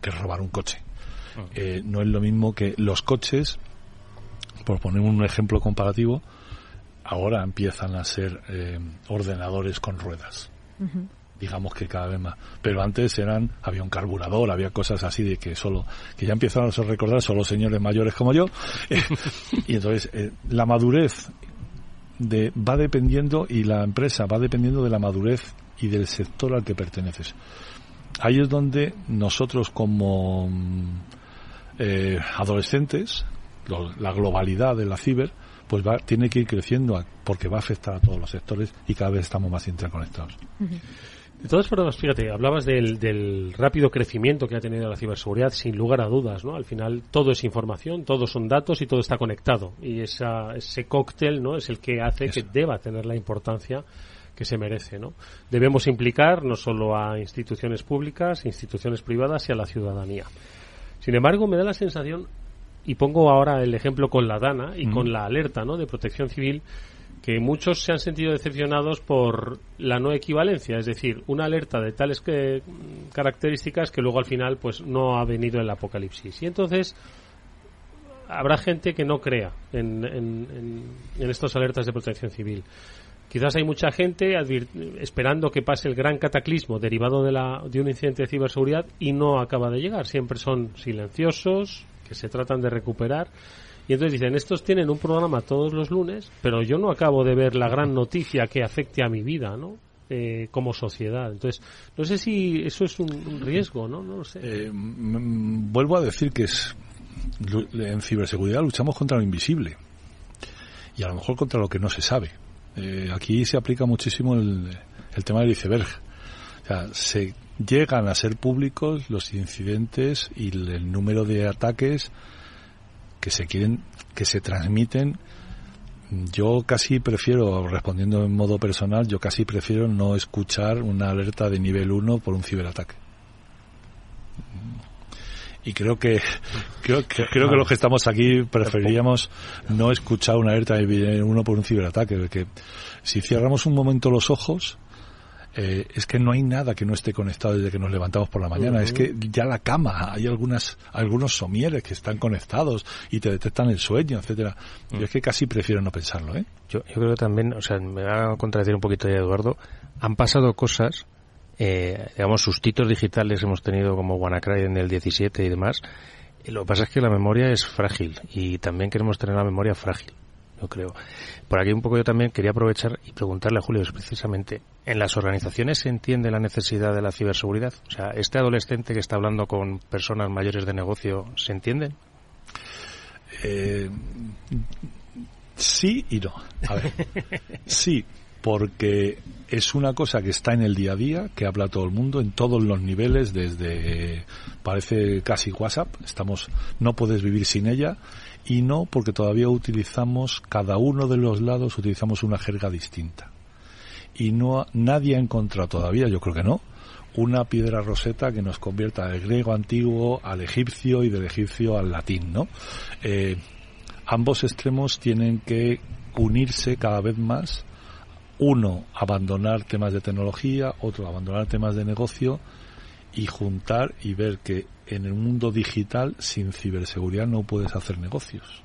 que robar un coche. Ah. Eh, no es lo mismo que los coches, por poner un ejemplo comparativo, ahora empiezan a ser eh, ordenadores con ruedas digamos que cada vez más. Pero antes eran, había un carburador, había cosas así de que solo, que ya empiezan a recordar solo señores mayores como yo. y entonces, eh, la madurez de, va dependiendo y la empresa va dependiendo de la madurez y del sector al que perteneces. Ahí es donde nosotros como eh, adolescentes, la globalidad de la ciber, pues va, tiene que ir creciendo porque va a afectar a todos los sectores y cada vez estamos más interconectados. De todas formas, fíjate, hablabas del, rápido crecimiento que ha tenido la ciberseguridad, sin lugar a dudas, ¿no? Al final todo es información, todos son datos y todo está conectado. Y esa, ese cóctel, ¿no? Es el que hace que deba tener la importancia que se merece, ¿no? Debemos implicar no solo a instituciones públicas, instituciones privadas y a la ciudadanía. Sin embargo, me da la sensación, y pongo ahora el ejemplo con la DANA y con la alerta, ¿no? De protección civil, que muchos se han sentido decepcionados por la no equivalencia, es decir, una alerta de tales que, características que luego al final pues no ha venido el apocalipsis. Y entonces habrá gente que no crea en, en, en, estas alertas de protección civil. Quizás hay mucha gente esperando que pase el gran cataclismo derivado de, la, de un incidente de ciberseguridad y no acaba de llegar. Siempre son silenciosos, que se tratan de recuperar y entonces dicen, estos tienen un programa todos los lunes, pero yo no acabo de ver la gran noticia que afecte a mi vida, ¿no? Eh, como sociedad. Entonces, no sé si eso es un, riesgo, ¿no? No lo sé. Eh, vuelvo a decir que es en ciberseguridad luchamos contra lo invisible y a lo mejor contra lo que no se sabe. Eh, aquí se aplica muchísimo el, tema del iceberg. O sea, se llegan a ser públicos los incidentes y el número de ataques que se quieren, que se transmiten. Yo casi prefiero, respondiendo en modo personal, yo casi prefiero no escuchar una alerta de nivel 1 por un ciberataque y creo que creo que, creo que los que estamos aquí preferiríamos no escuchar una alerta de nivel 1 por un ciberataque porque si cerramos un momento los ojos eh, es que no hay nada que no esté conectado desde que nos levantamos por la mañana. Es que ya la cama, hay algunas, algunos somieres que están conectados y te detectan el sueño, etcétera. Yo es que casi prefiero no pensarlo, ¿eh? Yo, yo creo que también, o sea, me va a contradecir un poquito ya Eduardo, han pasado cosas, eh, digamos, sustitos digitales hemos tenido como WannaCry en el 17 y demás. Lo que pasa es que la memoria es frágil y también queremos tener la memoria frágil yo creo. Por aquí un poco yo también quería aprovechar y preguntarle a Julio precisamente, ¿en las organizaciones se entiende la necesidad de la ciberseguridad? O sea, ¿este adolescente que está hablando con personas mayores de negocio, ¿se entienden? Eh, sí y no. A ver, sí, porque es una cosa que está en el día a día, que habla todo el mundo en todos los niveles, desde parece casi WhatsApp, estamos no puedes vivir sin ella y no porque todavía utilizamos cada uno de los lados utilizamos una jerga distinta. Y no nadie ha encontrado todavía yo creo que no una piedra roseta que nos convierta del griego antiguo al egipcio y del egipcio al latín no eh, ambos extremos tienen que unirse cada vez más. Uno abandonar temas de tecnología otro abandonar temas de negocio y juntar y ver que en el mundo digital sin ciberseguridad no puedes hacer negocios.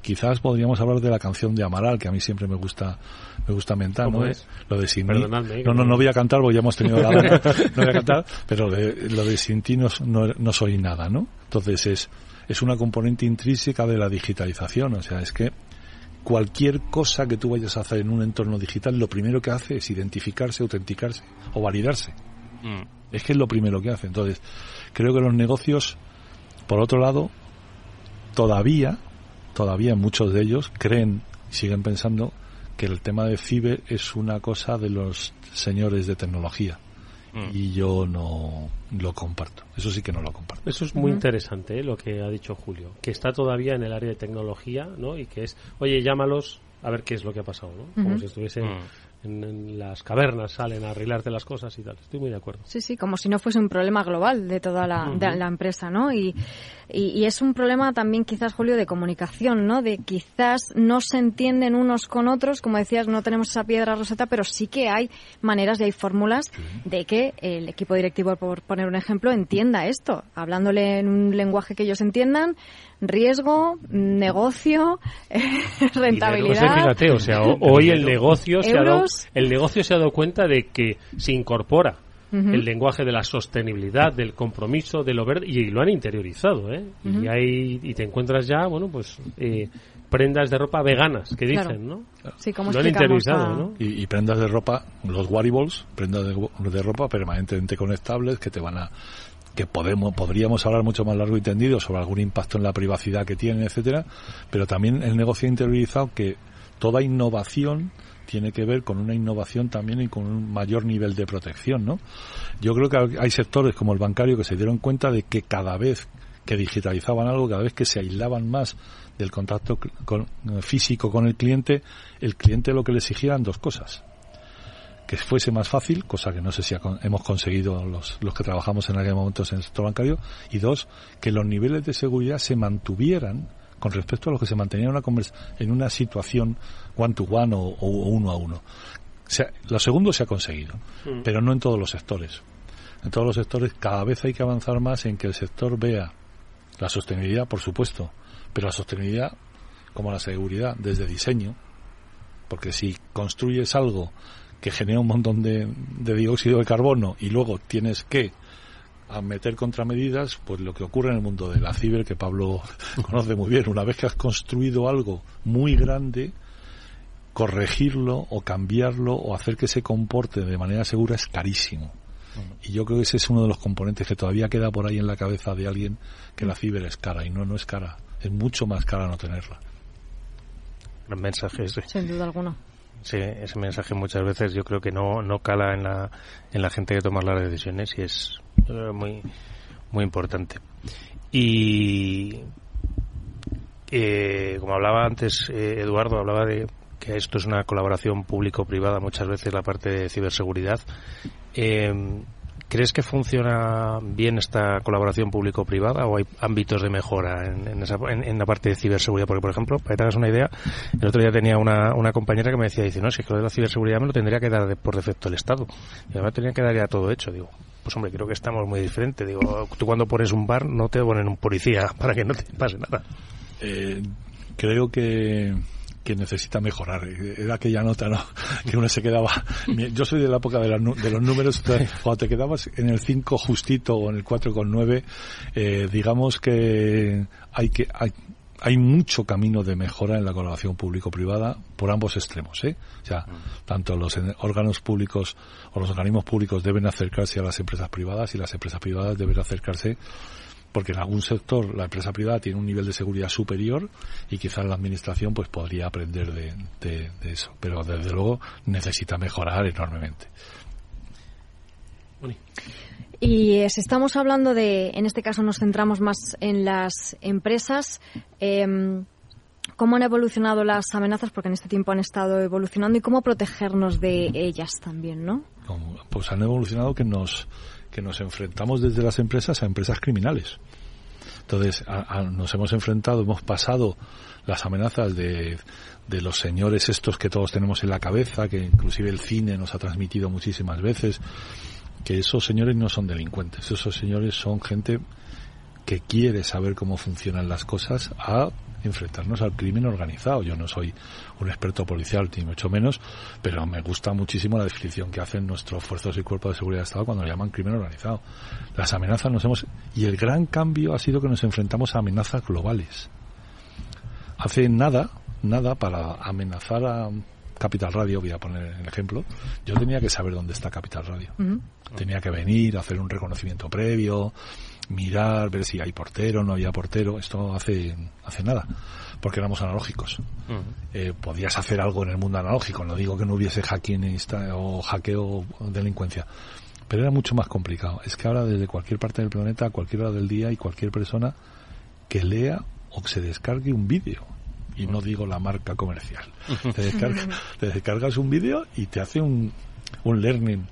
Quizás podríamos hablar de la canción de Amaral, que a mí siempre me gusta me gusta mentar, ¿no? Es? Lo de sin mí. No, no, no voy a cantar porque ya hemos tenido la no voy a cantar, pero lo de sin ti no, no, soy nada, ¿no? Entonces es, es una componente intrínseca de la digitalización, o sea, es que cualquier cosa que tú vayas a hacer en un entorno digital, lo primero que hace es identificarse, autenticarse o validarse. Mm. Es que es lo primero que hace. Entonces, creo que los negocios, por otro lado, todavía, todavía muchos de ellos creen, siguen pensando que el tema de ciber es una cosa de los señores de tecnología. Mm. Y yo no lo comparto. Eso sí que no lo comparto. Eso es muy interesante ¿eh? lo que ha dicho Julio. Que está todavía en el área de tecnología, ¿no? Y que es, oye, llámalos a ver qué es lo que ha pasado, ¿no? Como si estuviesen mm en, las cavernas salen a arreglarte las cosas y tal. Estoy muy de acuerdo. Sí, sí, como si no fuese un problema global de toda la, de la empresa, ¿no? Y, y, es un problema también quizás, Julio, de comunicación, ¿no? De quizás no se entienden unos con otros, como decías, no tenemos esa piedra roseta, pero sí que hay maneras y hay fórmulas de que el equipo directivo, por poner un ejemplo, entienda esto, hablándole en un lenguaje que ellos entiendan, riesgo, negocio, rentabilidad. fíjate, o sea, hoy el negocio, se ha dado, el negocio se ha dado cuenta de que se incorpora el lenguaje de la sostenibilidad, del compromiso, de lo verde, y lo han interiorizado, ¿eh? Y hay, y te encuentras ya, bueno, pues eh, prendas de ropa veganas, que dicen, ¿no? Sí, como lo han interiorizado, ¿no? Y, prendas de ropa, los wearables, prendas de, de ropa permanentemente conectables que te van a que podemos podríamos hablar mucho más largo y tendido sobre algún impacto en la privacidad que tienen, etcétera, pero también el negocio interiorizado que toda innovación tiene que ver con una innovación también y con un mayor nivel de protección, ¿no? Yo creo que hay sectores como el bancario que se dieron cuenta de que cada vez que digitalizaban algo, cada vez que se aislaban más del contacto físico con el cliente, el cliente lo que le exigían dos cosas que fuese más fácil, cosa que no sé si hemos conseguido los, los que trabajamos en aquel momento en el sector bancario, y dos, que los niveles de seguridad se mantuvieran con respecto a lo que se mantenía una en una situación one to one o, uno a uno. O sea, lo segundo se ha conseguido, mm. pero no en todos los sectores. En todos los sectores cada vez hay que avanzar más en que el sector vea la sostenibilidad, por supuesto, pero la sostenibilidad como la seguridad desde diseño, porque si construyes algo que genera un montón de, dióxido de carbono y luego tienes que meter contramedidas, pues lo que ocurre en el mundo de la ciber, que Pablo conoce muy bien, una vez que has construido algo muy grande, corregirlo o cambiarlo o hacer que se comporte de manera segura es carísimo. Y yo creo que ese es uno de los componentes que todavía queda por ahí en la cabeza de alguien que la ciber es cara. Y no, no es cara. Es mucho más cara no tenerla. Gran mensaje ese. Sin duda alguna. Ese, ese mensaje muchas veces yo creo que no, no cala en la, en la gente que toma las decisiones y es muy, muy importante. Y eh, como hablaba antes eh, Eduardo, hablaba de que esto es una colaboración público-privada, muchas veces la parte de ciberseguridad. Eh, ¿Crees que funciona bien esta colaboración público-privada o hay ámbitos de mejora en, esa, en, la parte de ciberseguridad? Porque, por ejemplo, para que te hagas una idea, el otro día tenía una, una compañera que me decía, dice, no, si es que lo de la ciberseguridad me lo tendría que dar por defecto el Estado. Y además tendría que dar ya todo hecho. Digo, pues hombre, creo que estamos muy diferentes. Digo, tú cuando pones un bar no te ponen un policía para que no te pase nada. Eh, creo que que necesita mejorar. Era aquella nota, ¿no? Que uno se quedaba. Yo soy de la época de, los números. Cuando te quedabas en el 5 justito o en el 4,9, eh, digamos que hay que. Hay, hay mucho camino de mejora en la colaboración público-privada por ambos extremos, ¿eh? O sea, tanto los órganos públicos o los organismos públicos deben acercarse a las empresas privadas y las empresas privadas deben acercarse porque en algún sector la empresa privada tiene un nivel de seguridad superior y quizás la administración pues podría aprender de, eso, pero desde luego necesita mejorar enormemente. Y si estamos hablando de, en este caso nos centramos más en las empresas, em, ¿cómo han evolucionado las amenazas? Porque en este tiempo han estado evolucionando y cómo protegernos de ellas también, ¿no? Pues han evolucionado que nos que nos enfrentamos desde las empresas a empresas criminales. Entonces, nos hemos enfrentado, hemos pasado las amenazas de, de los señores estos que todos tenemos en la cabeza, que inclusive el cine nos ha transmitido muchísimas veces, que esos señores no son delincuentes, esos señores son gente que quiere saber cómo funcionan las cosas a enfrentarnos al crimen organizado. Yo no soy un experto policial, ni mucho menos, pero me gusta muchísimo la definición que hacen nuestros fuerzas y cuerpos de seguridad de Estado cuando lo llaman crimen organizado. Las amenazas nos hemos... Y el gran cambio ha sido que nos enfrentamos a amenazas globales. Hace nada, nada para amenazar a Capital Radio, voy a poner el ejemplo, yo tenía que saber dónde está Capital Radio. Tenía que venir, hacer un reconocimiento previo, mirar, ver si hay portero, no había portero. Esto hace, hace nada, porque éramos analógicos. Eh, podías hacer algo en el mundo analógico, no digo que no hubiese hacking o hackeo o delincuencia, pero era mucho más complicado. Es que ahora desde cualquier parte del planeta, a cualquier hora del día y cualquier persona que lea o que se descargue un vídeo, y no digo la marca comercial, te, descargas un vídeo y te hace un, un learning.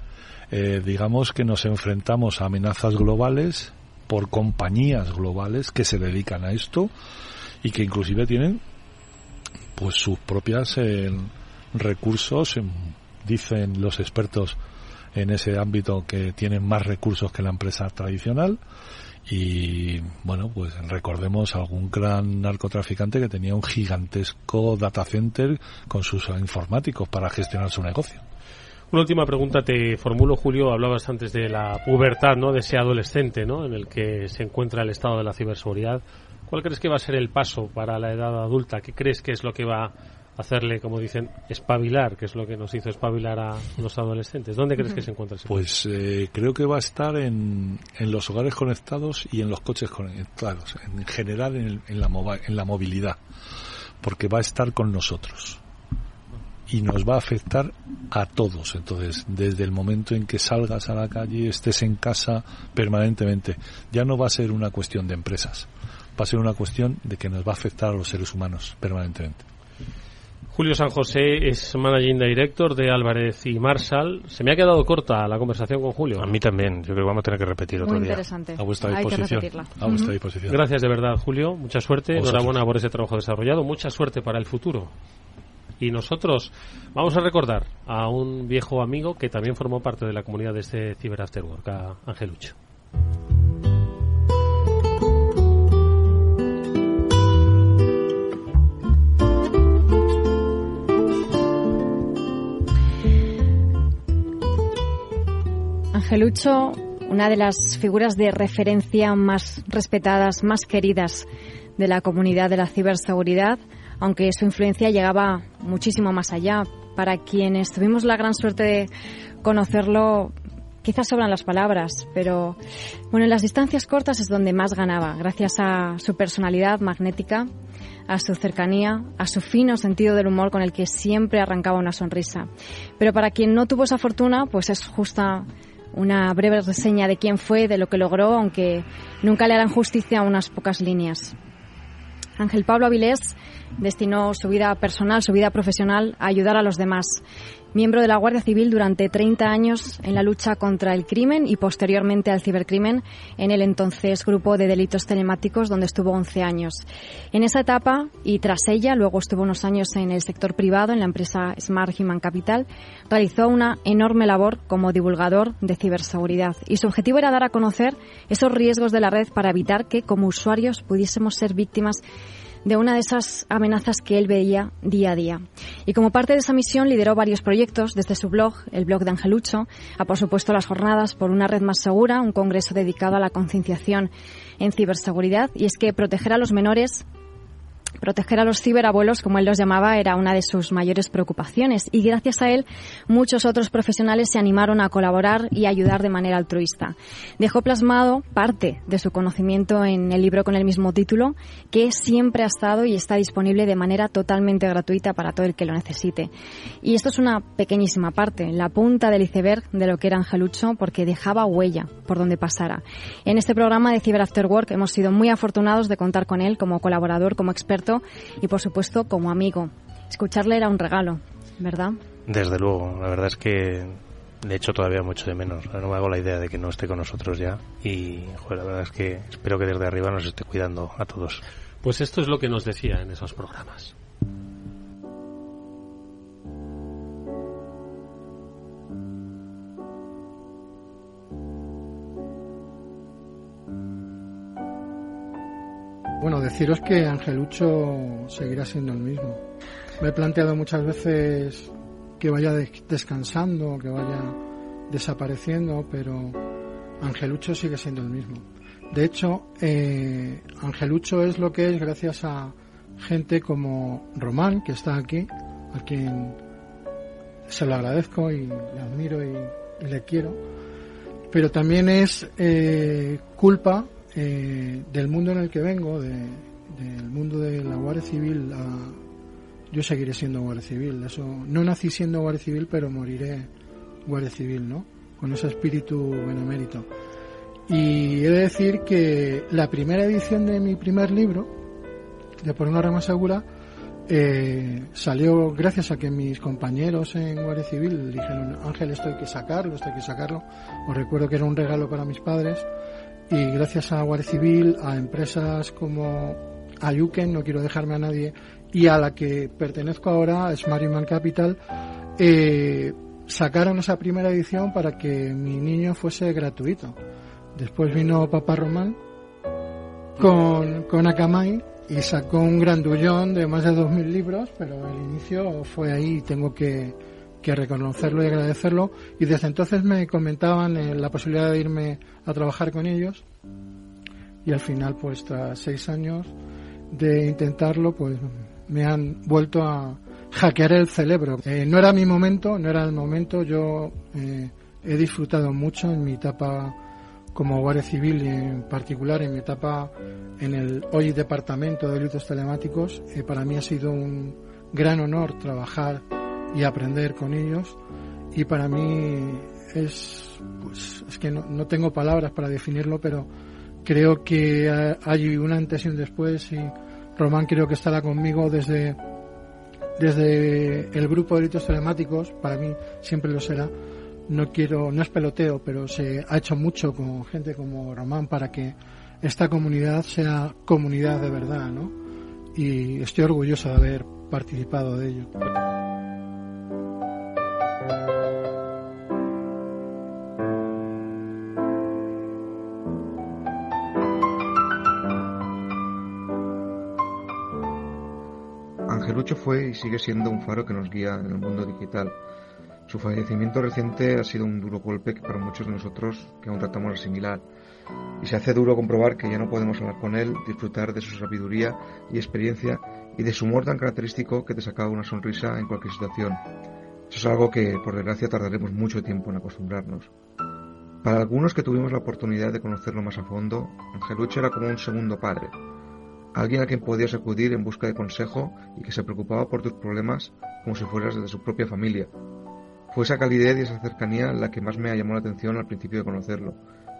Eh, digamos que nos enfrentamos a amenazas globales por compañías globales que se dedican a esto y que inclusive tienen pues sus propias eh, recursos dicen los expertos en ese ámbito que tienen más recursos que la empresa tradicional. Y bueno pues recordemos algún gran narcotraficante que tenía un gigantesco data center con sus informáticos para gestionar su negocio una última pregunta te formulo, Julio. Hablabas antes de la pubertad, ¿no? De ese adolescente, ¿no? En el que se encuentra el estado de la ciberseguridad. ¿Cuál crees que va a ser el paso para la edad adulta? ¿Qué crees que es lo que va a hacerle, como dicen, espabilar, que es lo que nos hizo espabilar a los adolescentes? ¿Dónde crees que se encuentra ese Pues eh, creo que va a estar en, en, los hogares conectados y en los coches conectados, en general en, en, la, en la movilidad, porque va a estar con nosotros y nos va a afectar a todos. Entonces, desde el momento en que salgas a la calle, estés en casa permanentemente, ya no va a ser una cuestión de empresas, va a ser una cuestión de que nos va a afectar a los seres humanos permanentemente. Julio San José es Managing Director de Álvarez y Marshall. Se me ha quedado corta la conversación con Julio. A mí también. Yo creo que vamos a tener que repetir otro Muy día. interesante. A vuestra disposición. a vuestra disposición. Gracias de verdad, Julio. Mucha suerte. Enhorabuena por ese trabajo desarrollado. Mucha suerte para el futuro. Y nosotros vamos a recordar a un viejo amigo que también formó parte de la comunidad de este Cyber After Work, a Angelucho. Angelucho, una de las figuras de referencia más respetadas, más queridas de la comunidad de la ciberseguridad, aunque su influencia llegaba muchísimo más allá. Para quienes tuvimos la gran suerte de conocerlo, Quizás sobran las palabras, pero bueno, en las distancias cortas es donde más ganaba, gracias a su personalidad magnética, a su cercanía, a su fino sentido del humor con el que siempre arrancaba una sonrisa. Pero para quien no tuvo esa fortuna, pues es justa una breve reseña de quién fue, de lo que logró, aunque nunca le harán justicia a unas pocas líneas. Ángel Pablo Avilés destinó su vida personal, su vida profesional a ayudar a los demás. Miembro de la Guardia Civil durante 30 años en la lucha contra el crimen y posteriormente al cibercrimen en el entonces Grupo de Delitos Telemáticos donde estuvo 11 años. En esa etapa y tras ella, luego estuvo unos años en el sector privado en la empresa Smart Human Capital, realizó una enorme labor como divulgador de ciberseguridad y su objetivo era dar a conocer esos riesgos de la red para evitar que como usuarios pudiésemos ser víctimas de una de esas amenazas que él veía día a día. Y como parte de esa misión lideró varios proyectos desde su blog, el blog de Angelucho, a por supuesto las jornadas por una red más segura, un congreso dedicado a la concienciación en ciberseguridad. Y es que proteger a los menores Proteger a los ciberabuelos, como él los llamaba, era una de sus mayores preocupaciones y gracias a él muchos otros profesionales se animaron a colaborar y ayudar de manera altruista. Dejó plasmado parte de su conocimiento en el libro con el mismo título, que siempre ha estado y está disponible de manera totalmente gratuita para todo el que lo necesite. Y esto es una pequeñísima parte, la punta del iceberg de lo que era Angelucho, porque dejaba huella por donde pasara. En este programa de Cyber After Work hemos sido muy afortunados de contar con él como colaborador, como experto y por supuesto como amigo. Escucharle era un regalo, ¿verdad? Desde luego, la verdad es que le echo todavía mucho de menos. No me hago la idea de que no esté con nosotros ya y la verdad es que espero que desde arriba nos esté cuidando a todos. Pues esto es lo que nos decía en esos programas. Bueno, deciros que Angelucho seguirá siendo el mismo. Me he planteado muchas veces que vaya descansando, que vaya desapareciendo, pero Angelucho sigue siendo el mismo. De hecho, eh, Angelucho es lo que es gracias a gente como Román, que está aquí, a quien se lo agradezco y le admiro y, le quiero, pero también es eh, culpa eh, del mundo en el que vengo, del mundo de la Guardia Civil, yo seguiré siendo Guardia Civil. Eso, no nací siendo Guardia Civil, pero moriré Guardia Civil, ¿no? Con ese espíritu benemérito. Y he de decir que la primera edición de mi primer libro, de Por una rama segura, eh, salió gracias a que mis compañeros en Guardia Civil dijeron, Ángel, esto hay que sacarlo, esto hay que sacarlo. Os recuerdo que era un regalo para mis padres y gracias a Guardia Civil, a empresas como Ayuken, no quiero dejarme a nadie, y a la que pertenezco ahora, Smart Human Capital, eh, sacaron esa primera edición para que mi niño fuese gratuito. Después vino Papá Román con, con Akamai y sacó un grandullón de más de 2.000 libros, pero el inicio fue ahí tengo que, que reconocerlo y agradecerlo. Y desde entonces me comentaban eh, la posibilidad de irme a trabajar con ellos. Y al final, pues tras seis años de intentarlo, pues me han vuelto a hackear el cerebro. Eh, no era mi momento, no era el momento. Yo eh, he disfrutado mucho en mi etapa como Guardia Civil y en particular en mi etapa en el hoy Departamento de Delitos Telemáticos. para mí ha sido un gran honor trabajar y aprender con ellos. Y para mí es, pues, es que no, tengo palabras para definirlo, pero creo que hay un antes y un después y Román creo que estará conmigo desde, desde el grupo de delitos telemáticos, para mí siempre lo será. No quiero, no es peloteo, pero se ha hecho mucho con gente como Román para que esta comunidad sea comunidad de verdad, ¿no? Y estoy orgulloso de haber participado de ello. Angelucho fue y sigue siendo un faro que nos guía en el mundo digital. Su fallecimiento reciente ha sido un duro golpe para muchos de nosotros que aún tratamos de asimilar. Y se hace duro comprobar que ya no podemos hablar con él, disfrutar de su sabiduría y experiencia y de su humor tan característico que te sacaba una sonrisa en cualquier situación. Eso es algo que, por desgracia, tardaremos mucho tiempo en acostumbrarnos. Para algunos que tuvimos la oportunidad de conocerlo más a fondo, Angelucho era como un segundo padre, alguien a quien podías acudir en busca de consejo y que se preocupaba por tus problemas como si fueras de su propia familia. Fue esa calidez y esa cercanía la que más me llamó la atención al principio de conocerlo,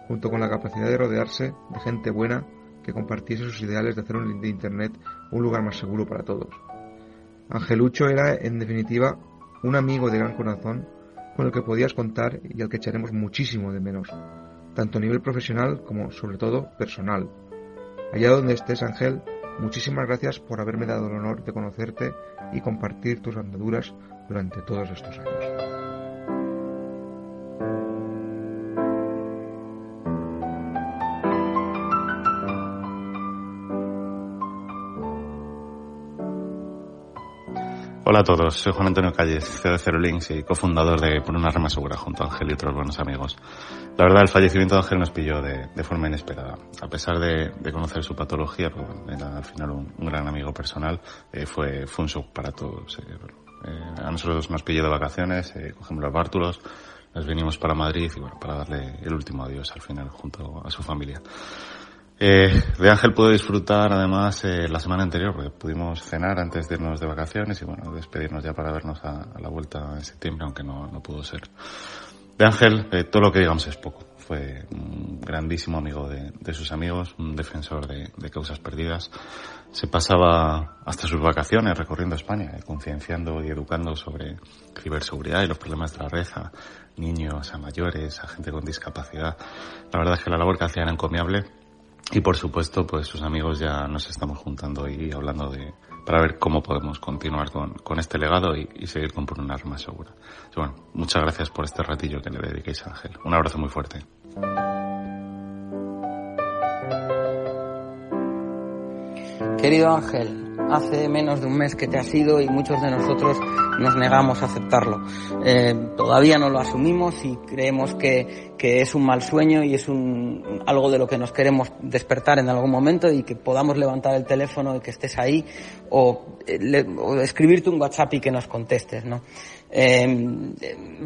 junto con la capacidad de rodearse de gente buena que compartiese sus ideales de hacer un de Internet un lugar más seguro para todos. Angelucho era, en definitiva, un amigo de gran corazón con el que podías contar y al que echaremos muchísimo de menos, tanto a nivel profesional como, sobre todo, personal. Allá donde estés, Ángel, muchísimas gracias por haberme dado el honor de conocerte y compartir tus andaduras durante todos estos años. Hola a todos, soy Juan Antonio Calles, CEO de y cofundador de Por una rama segura junto a Ángel y otros buenos amigos. La verdad, el fallecimiento de Ángel nos pilló de, forma inesperada. A pesar de, conocer su patología, porque era al final un, gran amigo personal, eh, fue, fue un shock para todos. Eh, eh, a nosotros nos pilló de vacaciones, cogimos los bártulos, nos vinimos para Madrid y bueno, para darle el último adiós al final junto a su familia. Eh, de Ángel pude disfrutar además eh, la semana anterior porque pudimos cenar antes de irnos de vacaciones y bueno, despedirnos ya para vernos a, la vuelta en septiembre, aunque no, no pudo ser. De Ángel, eh, todo lo que digamos es poco. Fue un grandísimo amigo de, sus amigos, un defensor de, causas perdidas. Se pasaba hasta sus vacaciones recorriendo España, eh, concienciando y educando sobre ciberseguridad y los problemas de la red niños, a mayores, a gente con discapacidad. La verdad es que la labor que hacía era encomiable y por supuesto, pues sus amigos ya nos estamos juntando y hablando de para ver cómo podemos continuar con, este legado y, seguir con por un arma segura. bueno, muchas gracias por este ratillo que le dediquéis a Ángel. Un abrazo muy fuerte. Querido Ángel, hace menos de un mes que te has ido y muchos de nosotros nos negamos a aceptarlo. Eh, todavía no lo asumimos y creemos que, que, es un mal sueño y es un, algo de lo que nos queremos despertar en algún momento y que podamos levantar el teléfono y que estés ahí o, eh, o escribirte un WhatsApp y que nos contestes, ¿no? Eh,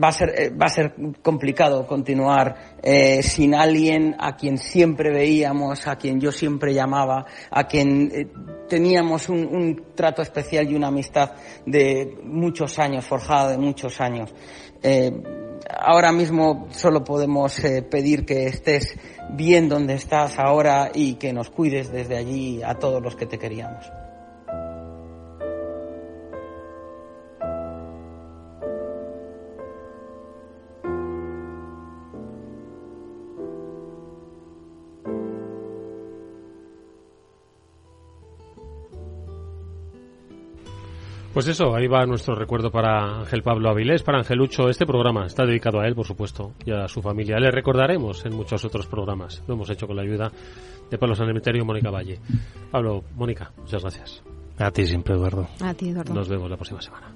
va, a ser, eh, va a ser complicado continuar eh, sin alguien a quien siempre veíamos, a quien yo siempre llamaba, a quien eh, teníamos un, un, trato especial y una amistad de muchos años, forjada de muchos años. Ahora mismo solo podemos pedir que estés bien donde estás ahora y que nos cuides desde allí a todos los que te queríamos. Pues eso, ahí va nuestro recuerdo para Ángel Pablo Avilés, para Angelucho. Este programa está dedicado a él, por supuesto, y a su familia. Le recordaremos en muchos otros programas. Lo hemos hecho con la ayuda de Pablo San y Mónica Valle. Pablo, Mónica, muchas gracias. A ti siempre, Eduardo. A ti, Eduardo. Nos vemos la próxima semana.